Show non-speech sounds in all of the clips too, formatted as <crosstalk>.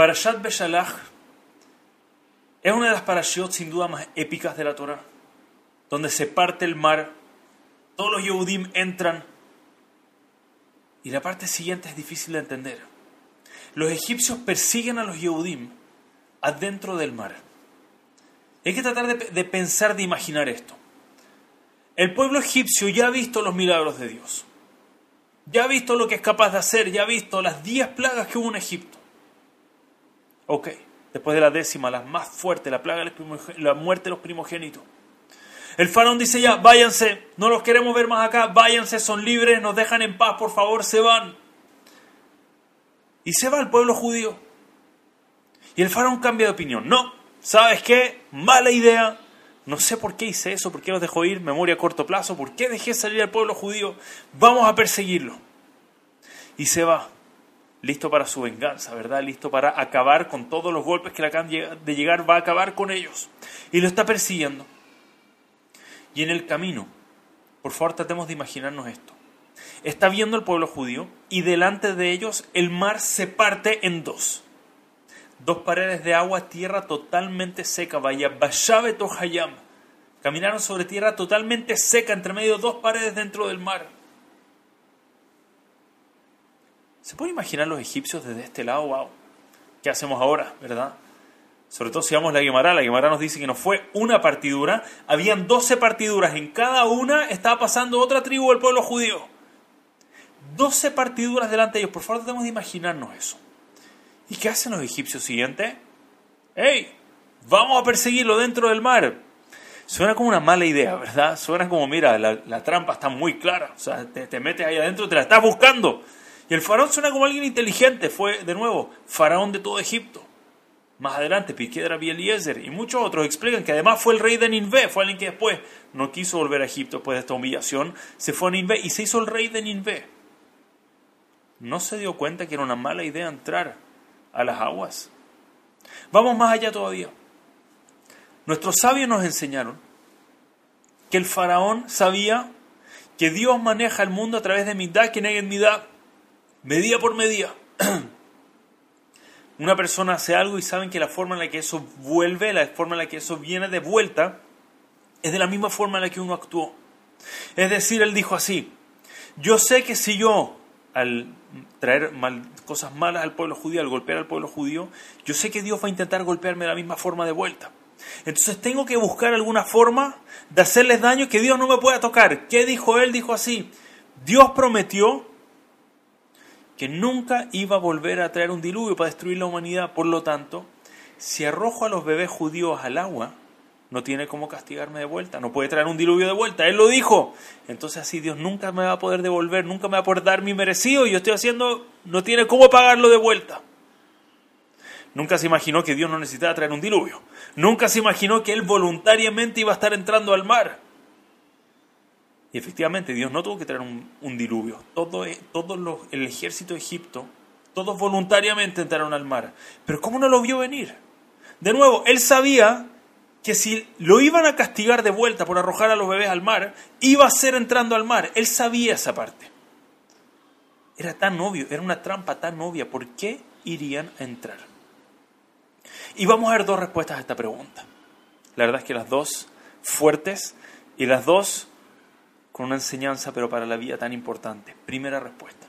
Parashat Beshalach es una de las parashot sin duda más épicas de la Torah, donde se parte el mar, todos los Yehudim entran, y la parte siguiente es difícil de entender. Los egipcios persiguen a los Yehudim adentro del mar. Hay que tratar de, de pensar, de imaginar esto. El pueblo egipcio ya ha visto los milagros de Dios. Ya ha visto lo que es capaz de hacer, ya ha visto las diez plagas que hubo en Egipto. Ok, después de la décima, la más fuerte, la plaga la muerte de los primogénitos. El faraón dice ya, váyanse, no los queremos ver más acá, váyanse, son libres, nos dejan en paz, por favor, se van. Y se va el pueblo judío. Y el faraón cambia de opinión. No, ¿sabes qué? Mala idea. No sé por qué hice eso, por qué los dejó ir, memoria a corto plazo, por qué dejé salir al pueblo judío. Vamos a perseguirlo. Y se va, listo para su venganza, ¿verdad? Listo para acabar con todos los golpes que le acaban de llegar, va a acabar con ellos. Y lo está persiguiendo. Y en el camino, por favor tratemos de imaginarnos esto. Está viendo el pueblo judío y delante de ellos el mar se parte en dos dos paredes de agua, tierra totalmente seca, vaya, Bashabe Hayam. Caminaron sobre tierra totalmente seca, entre medio de dos paredes dentro del mar. ¿Se puede imaginar los egipcios desde este lado? ¡Wow! ¿Qué hacemos ahora, verdad? Sobre todo si vamos a la Guimara, la Guimara nos dice que no fue una partidura, habían doce partiduras, en cada una estaba pasando otra tribu del pueblo judío. Doce partiduras delante de ellos, por favor tratemos de imaginarnos eso. ¿Y qué hacen los egipcios siguiente? ¡Ey! Vamos a perseguirlo dentro del mar. Suena como una mala idea, ¿verdad? Suena como, mira, la, trampa está muy clara. O sea, te, metes ahí adentro, te la estás buscando. Y el faraón suena como alguien inteligente. Fue, de nuevo, faraón de todo Egipto. Más adelante, Piquedra Bieliezer y muchos otros explican que además fue el rey de Ninvé. Fue alguien que después no quiso volver a Egipto después de esta humillación. Se fue a Ninvé y se hizo el rey de Ninvé. No se dio cuenta que era una mala idea entrar a las aguas. Vamos más allá todavía. Nuestros sabios nos enseñaron que el faraón sabía que Dios maneja el mundo a través de mitad que en medida por medida. <clears throat> Una persona hace algo y saben que la forma en la que eso vuelve, la forma en la que eso viene de vuelta, es de la misma forma en la que uno actuó. Es decir, él dijo así, yo sé que si yo al traer cosas malas al pueblo judío, al golpear al pueblo judío, yo sé que Dios va a intentar golpearme de la misma forma de vuelta. Entonces tengo que buscar alguna forma de hacerles daño que Dios no me pueda tocar. ¿Qué dijo él? Dijo así, Dios prometió que nunca iba a volver a traer un diluvio para destruir la humanidad. Por lo tanto, si arrojo a los bebés judíos al agua, no tiene cómo castigarme de vuelta, no puede traer un diluvio de vuelta, Él lo dijo. Entonces así Dios nunca me va a poder devolver, nunca me va a poder dar mi merecido yo estoy haciendo, no tiene cómo pagarlo de vuelta. Nunca se imaginó que Dios no necesitaba traer un diluvio. Nunca se imaginó que Él voluntariamente iba a estar entrando al mar. Y efectivamente Dios no tuvo que traer un, diluvio. Todo, todo el ejército de Egipto, todos voluntariamente entraron al mar. Pero ¿cómo no lo vio venir? De nuevo, Él sabía que si lo iban a castigar de vuelta por arrojar a los bebés al mar, iba a ser entrando al mar. Él sabía esa parte. Era tan obvio, era una trampa tan obvia. ¿Por qué irían a entrar? Y vamos a ver dos respuestas a esta pregunta. La verdad es que las dos fuertes y las dos con una enseñanza, pero para la vida tan importante. Primera respuesta.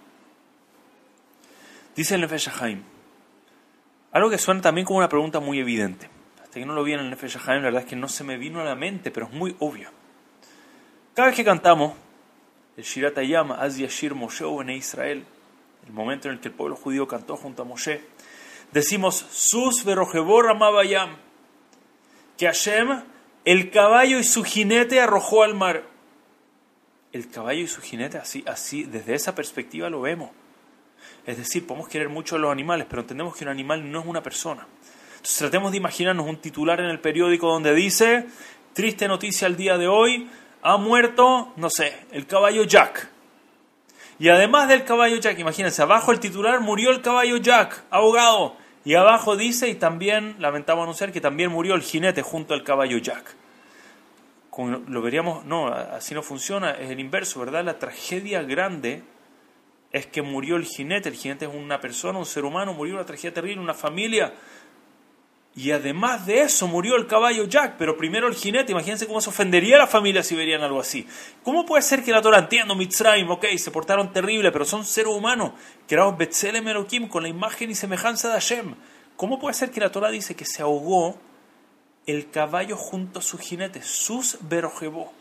Dice el Nefesh algo que suena también como una pregunta muy evidente hasta que no lo vi en el Nefesh la verdad es que no se me vino a la mente, pero es muy obvio. Cada vez que cantamos el Shirat Hayam, Az Yashir Moshe en Israel, el momento en el que el pueblo judío cantó junto a Moshe, decimos Sus Verojebor Amabayam, que Hashem, el caballo y su jinete arrojó al mar. El caballo y su jinete, así, así, desde esa perspectiva lo vemos. Es decir, podemos querer mucho a los animales, pero entendemos que un animal no es una persona. Entonces tratemos de imaginarnos un titular en el periódico donde dice, triste noticia al día de hoy, ha muerto, no sé, el caballo Jack. Y además del caballo Jack, imagínense, abajo el titular murió el caballo Jack, ahogado. Y abajo dice, y también, lamentamos anunciar, que también murió el jinete junto al caballo Jack. Lo veríamos, no, así no funciona, es el inverso, ¿verdad? La tragedia grande es que murió el jinete. El jinete es una persona, un ser humano, murió una tragedia terrible, una familia. Y además de eso murió el caballo Jack, pero primero el jinete. Imagínense cómo se ofendería a la familia si verían algo así. ¿Cómo puede ser que la Torah entiendo Mitzrayim, ok, se portaron terrible, pero son seres humanos, creados Betzelem Elohim con la imagen y semejanza de Hashem? ¿Cómo puede ser que la Torah dice que se ahogó el caballo junto a su jinete, sus berojebó?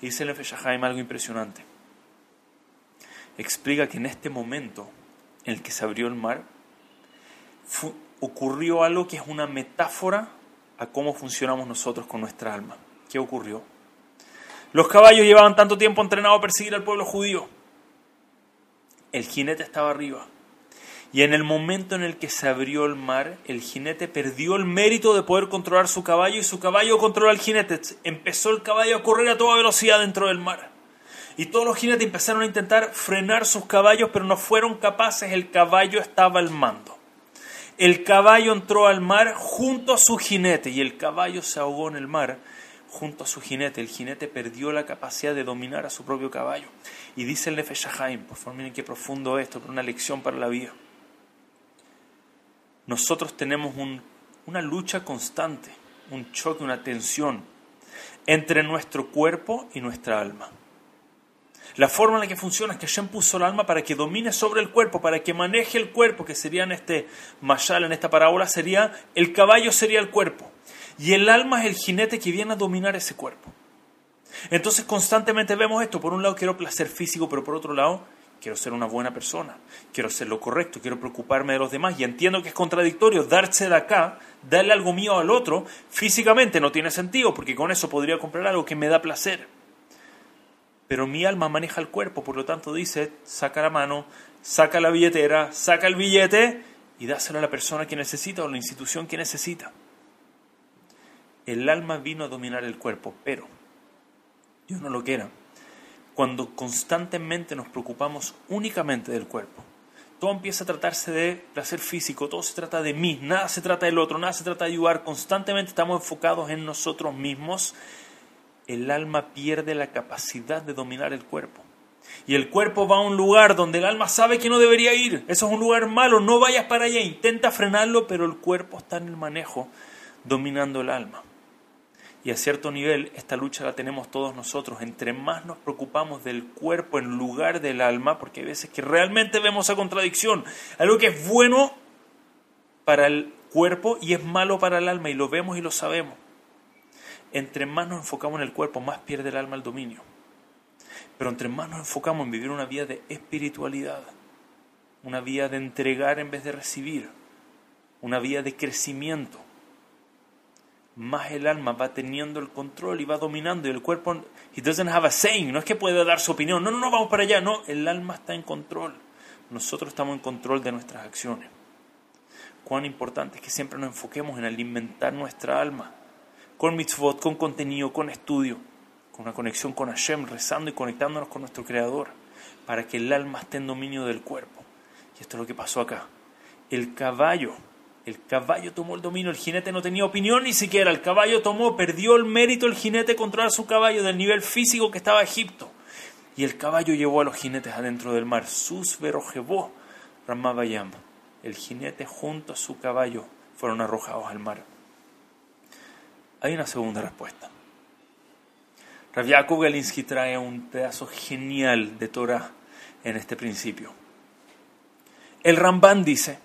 Y dice el Efeshahaim algo impresionante. Explica que en este momento en el que se abrió el mar, ocurrió algo que es una metáfora a cómo funcionamos nosotros con nuestra alma. ¿Qué ocurrió? Los caballos llevaban tanto tiempo entrenados a perseguir al pueblo judío. El jinete estaba arriba. Y en el momento en el que se abrió el mar, el jinete perdió el mérito de poder controlar su caballo y su caballo controló al jinete. Empezó el caballo a correr a toda velocidad dentro del mar. Y todos los jinetes empezaron a intentar frenar sus caballos, pero no fueron capaces. El caballo estaba al mando. El caballo entró al mar junto a su jinete y el caballo se ahogó en el mar junto a su jinete. El jinete perdió la capacidad de dominar a su propio caballo. Y dice el Nefesh por favor miren qué profundo esto, una lección para la vida. Nosotros tenemos una lucha constante, un choque, una tensión entre nuestro cuerpo y nuestra alma. La forma en la que funciona es que Hashem puso el alma para que domine sobre el cuerpo, para que maneje el cuerpo, que sería en este mashal, en esta parábola, sería el caballo sería el cuerpo. Y el alma es el jinete que viene a dominar ese cuerpo. Entonces constantemente vemos esto. Por un lado quiero placer físico, pero por otro lado quiero ser una buena persona, quiero ser lo correcto, quiero preocuparme de los demás. Y entiendo que es contradictorio darse de acá, darle algo mío al otro, físicamente no tiene sentido, porque con eso podría comprar algo que me da placer pero mi alma maneja el cuerpo, por lo tanto dice, saca la mano, saca la billetera, saca el billete y dáselo a la persona que necesita o la institución que necesita. El alma vino a dominar el cuerpo, pero Dios no lo quiera. Cuando constantemente nos preocupamos únicamente del cuerpo, todo empieza a tratarse de placer físico, todo se trata de mí, nada se trata del otro, nada se trata de ayudar, constantemente estamos enfocados en nosotros mismos el alma pierde la capacidad de dominar el cuerpo. Y el cuerpo va a un lugar donde el alma sabe que no debería ir. Eso es un lugar malo, no vayas para allá. Intenta frenarlo, pero el cuerpo está en el manejo, dominando el alma. Y a cierto nivel, esta lucha la tenemos todos nosotros. Entre más nos preocupamos del cuerpo en lugar del alma, porque hay veces que realmente vemos esa contradicción. Algo que es bueno para el cuerpo y es malo para el alma, y lo vemos y lo sabemos entre más nos enfocamos en el cuerpo, más pierde el alma el dominio. Pero entre más nos enfocamos en vivir una vida de espiritualidad, una vida de entregar en vez de recibir, una vida de crecimiento, más el alma va teniendo el control y va dominando y el cuerpo, he doesn't have a saying, no es que pueda dar su opinión, no, no, no, vamos para allá, no, el alma está en control. Nosotros estamos en control de nuestras acciones. Cuán importante es que siempre nos enfoquemos en alimentar nuestra alma con mitzvot, con contenido, con estudio, con una conexión con Hashem, rezando y conectándonos con nuestro Creador, para que el alma esté en dominio del cuerpo. Y esto es lo que pasó acá. El caballo, el caballo tomó el dominio, el jinete no tenía opinión ni siquiera, el caballo tomó, perdió el mérito el jinete controlar su caballo del nivel físico que estaba Egipto. Y el caballo llevó a los jinetes adentro del mar. Sus verojebó, Ramabayam. El jinete junto a su caballo fueron arrojados al mar. Hay una segunda respuesta. Rav Yaakov Galinsky trae un pedazo genial de Torah en este principio. El Ramban dice,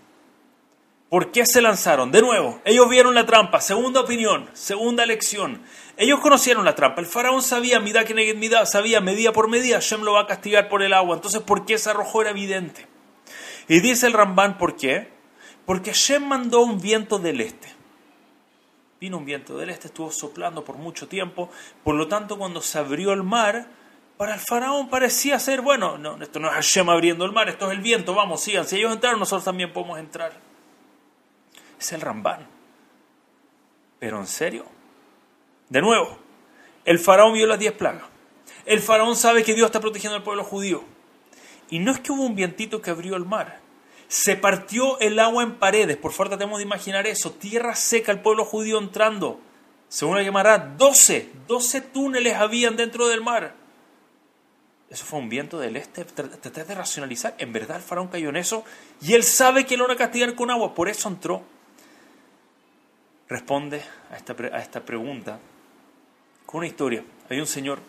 ¿por qué se lanzaron? De nuevo, ellos vieron la trampa, segunda opinión, segunda lección. Ellos conocieron la trampa, el faraón sabía, mida que mida, sabía, medida por medida, Shem lo va a castigar por el agua. Entonces, ¿por qué se arrojó? Era evidente. Y dice el Ramban, ¿por qué? Porque Shem mandó un viento del este vino un viento del este, estuvo soplando por mucho tiempo, por lo tanto cuando se abrió el mar, para el faraón parecía ser, bueno, no, esto no es Hashem abriendo el mar, esto es el viento, vamos, sigan, si ellos entraron, nosotros también podemos entrar. Es el Rambán. Pero en serio, de nuevo, el faraón vio las diez plagas. El faraón sabe que Dios está protegiendo al pueblo judío. Y no es que hubo un vientito que abrió el mar, se partió el agua en paredes. Por favor, tratemos de imaginar eso. Tierra seca, el pueblo judío entrando. Según la llamará, 12, 12 túneles habían dentro del mar. Eso fue un viento del este. Traté de racionalizar. En verdad el faraón cayó en eso. Y él sabe que lo van a castigar con agua. Por eso entró. Responde a esta, a esta pregunta con una historia. Hay un señor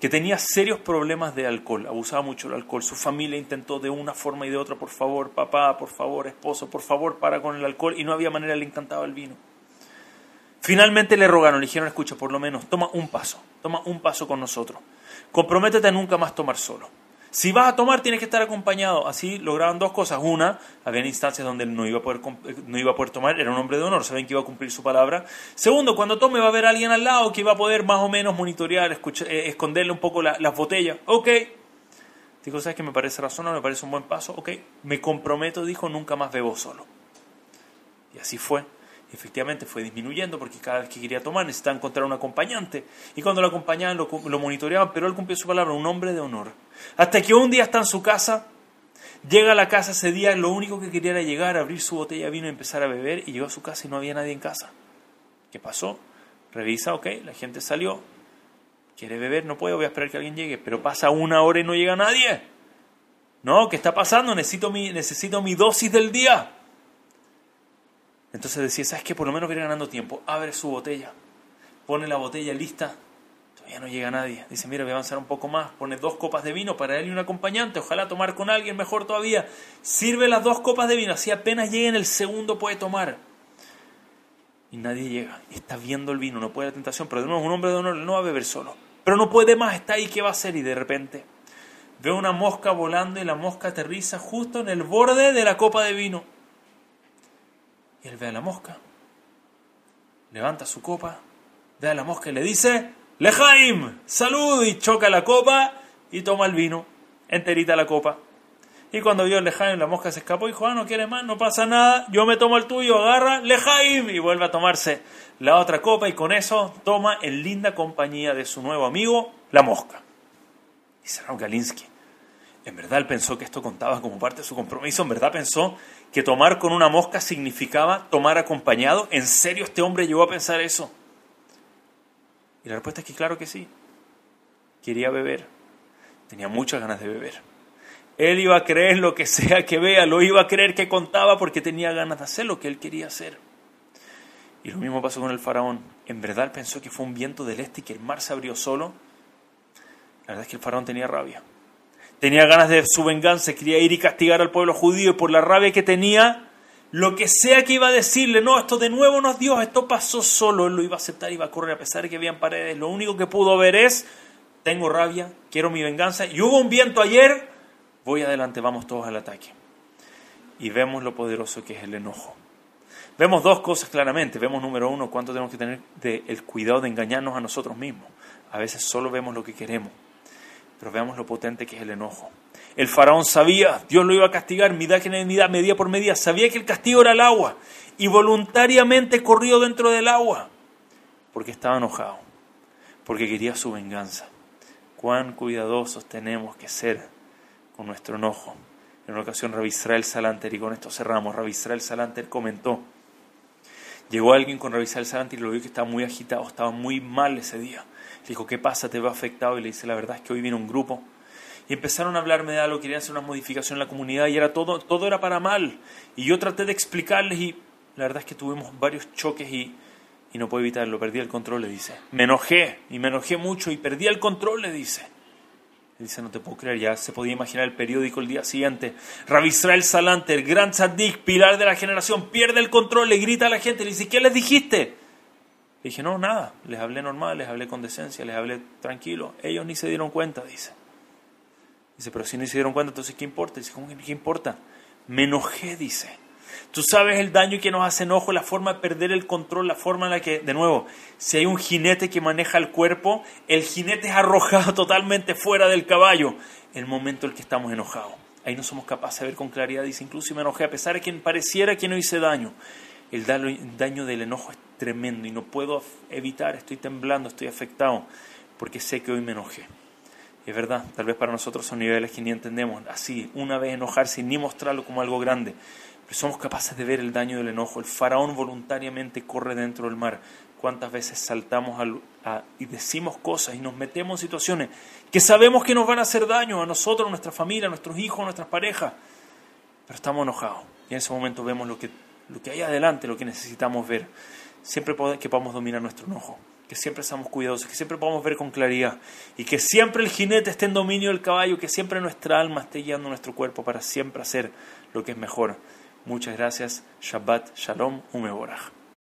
que tenía serios problemas de alcohol, abusaba mucho del alcohol. Su familia intentó de una forma y de otra, por favor, papá, por favor, esposo, por favor, para con el alcohol. Y no había manera, le encantaba el vino. Finalmente le rogaron, le dijeron, escucha, por lo menos, toma un paso, toma un paso con nosotros. Comprométete a nunca más tomar solo. Si vas a tomar, tienes que estar acompañado. Así lograban dos cosas. Una, había instancias donde él no iba, a poder, no iba a poder tomar, era un hombre de honor, saben que iba a cumplir su palabra. Segundo, cuando tome va a haber alguien al lado que iba a poder más o menos monitorear, eh, esconderle un poco las botellas. Ok. Dijo, ¿sabes que me parece razonable? Me parece un buen paso. Ok. Me comprometo, dijo, nunca más bebo solo. Y así fue efectivamente fue disminuyendo porque cada vez que quería tomar necesitaba encontrar un acompañante. Y cuando lo acompañaban lo, lo, monitoreaban, pero él cumplió su palabra, un hombre de honor. Hasta que un día está en su casa, llega a la casa ese día, lo único que quería era llegar, abrir su botella de vino y empezar a beber, y llegó a su casa y no había nadie en casa. ¿Qué pasó? Revisa, ok, la gente salió, quiere beber, no puede, voy a esperar que alguien llegue, pero pasa una hora y no llega nadie. No, ¿qué está pasando? Necesito mi, necesito mi dosis del día. Entonces decía, ¿sabes qué? Por lo menos viene ganando tiempo. Abre su botella, pone la botella lista. Todavía no llega nadie. Dice, mira, voy a avanzar un poco más. Pone dos copas de vino para él y un acompañante. Ojalá tomar con alguien mejor todavía. Sirve las dos copas de vino. Así apenas llegue en el segundo puede tomar. Y nadie llega. Está viendo el vino. No puede la tentación. Pero de nuevo, un hombre de honor no va a beber solo. Pero no puede más. Está ahí. ¿Qué va a hacer? Y de repente ve una mosca volando y la mosca aterriza justo en el borde de la copa de vino. Y él ve a la mosca, levanta su copa, ve a la mosca y le dice, Lejaim, salud, y choca la copa y toma el vino, enterita la copa. Y cuando vio Lejaim, la mosca se escapó y dijo, ah, no quiere más, no pasa nada, yo me tomo el tuyo, agarra Lejaim y vuelve a tomarse la otra copa y con eso toma en linda compañía de su nuevo amigo, la mosca. Dice Raúl Galinsky, en verdad él pensó que esto contaba como parte de su compromiso, en verdad pensó que tomar con una mosca significaba tomar acompañado. ¿En serio este hombre llegó a pensar eso? Y la respuesta es que claro que sí. Quería beber. Tenía muchas ganas de beber. Él iba a creer lo que sea que vea, lo iba a creer que contaba porque tenía ganas de hacer lo que él quería hacer. Y lo mismo pasó con el faraón. En verdad pensó que fue un viento del este y que el mar se abrió solo. La verdad es que el faraón tenía rabia. Tenía ganas de su venganza, quería ir y castigar al pueblo judío y por la rabia que tenía, lo que sea que iba a decirle, no, esto de nuevo no es Dios, esto pasó solo, él lo iba a aceptar, iba a correr a pesar de que habían paredes. Lo único que pudo ver es, tengo rabia, quiero mi venganza, y hubo un viento ayer, voy adelante, vamos todos al ataque. Y vemos lo poderoso que es el enojo. Vemos dos cosas claramente. Vemos, número uno, cuánto tenemos que tener el cuidado de engañarnos a nosotros mismos. A veces solo vemos lo que queremos. Pero veamos lo potente que es el enojo. El faraón sabía, Dios lo iba a castigar, medida que medida por medida, sabía que el castigo era el agua y voluntariamente corrió dentro del agua porque estaba enojado, porque quería su venganza. Cuán cuidadosos tenemos que ser con nuestro enojo. En una ocasión, Rabbi Israel Salanter, y con esto cerramos, Rabbi Israel Salanter comentó, llegó alguien con Rabbi Israel Salanter y lo vio que estaba muy agitado, estaba muy mal ese día. Le dijo, ¿qué pasa? ¿Te veo afectado? Y le dice, la verdad es que hoy viene un grupo. Y empezaron a hablarme de algo, querían hacer una modificación en la comunidad y era todo, todo era para mal. Y yo traté de explicarles y la verdad es que tuvimos varios choques y, y no puedo evitarlo, perdí el control, le dice. Me enojé y me enojé mucho y perdí el control, le dice. Le dice, no te puedo creer, ya se podía imaginar el periódico el día siguiente. Rabbi Israel Salante, el gran tzaddik, pilar de la generación, pierde el control, le grita a la gente, le dice, ¿qué les dijiste? Le dije, no, nada, les hablé normal, les hablé con decencia, les hablé tranquilo. Ellos ni se dieron cuenta, dice. Dice, pero si no se dieron cuenta, entonces ¿qué importa? Dice, ¿cómo qué importa? Me enojé, dice. Tú sabes el daño que nos hace enojo, la forma de perder el control, la forma en la que, de nuevo, si hay un jinete que maneja el cuerpo, el jinete es arrojado <laughs> totalmente fuera del caballo el momento en el que estamos enojados. Ahí no somos capaces de ver con claridad. Dice, incluso me enojé, a pesar de que pareciera que no hice daño. El daño del enojo es tremendo y no puedo evitar, estoy temblando, estoy afectado, porque sé que hoy me enojé. Es verdad, tal vez para nosotros son niveles que ni entendemos. Así, una vez enojarse y ni mostrarlo como algo grande. Pero somos capaces de ver el daño del enojo. El faraón voluntariamente corre dentro del mar cuántas veces saltamos y decimos cosas y nos metemos en situaciones que sabemos que nos van a hacer daño a nosotros, a nuestra familia, a nuestros hijos, a nuestras parejas, pero estamos enojados. Y en ese momento vemos lo que, lo que hay adelante, lo que necesitamos ver. Siempre que podamos dominar nuestro enojo, que siempre seamos cuidadosos, que siempre podamos ver con claridad y que siempre el jinete esté en dominio del caballo, que siempre nuestra alma esté guiando nuestro cuerpo para siempre hacer lo que es mejor. Muchas gracias. Shabbat Shalom Umeborach.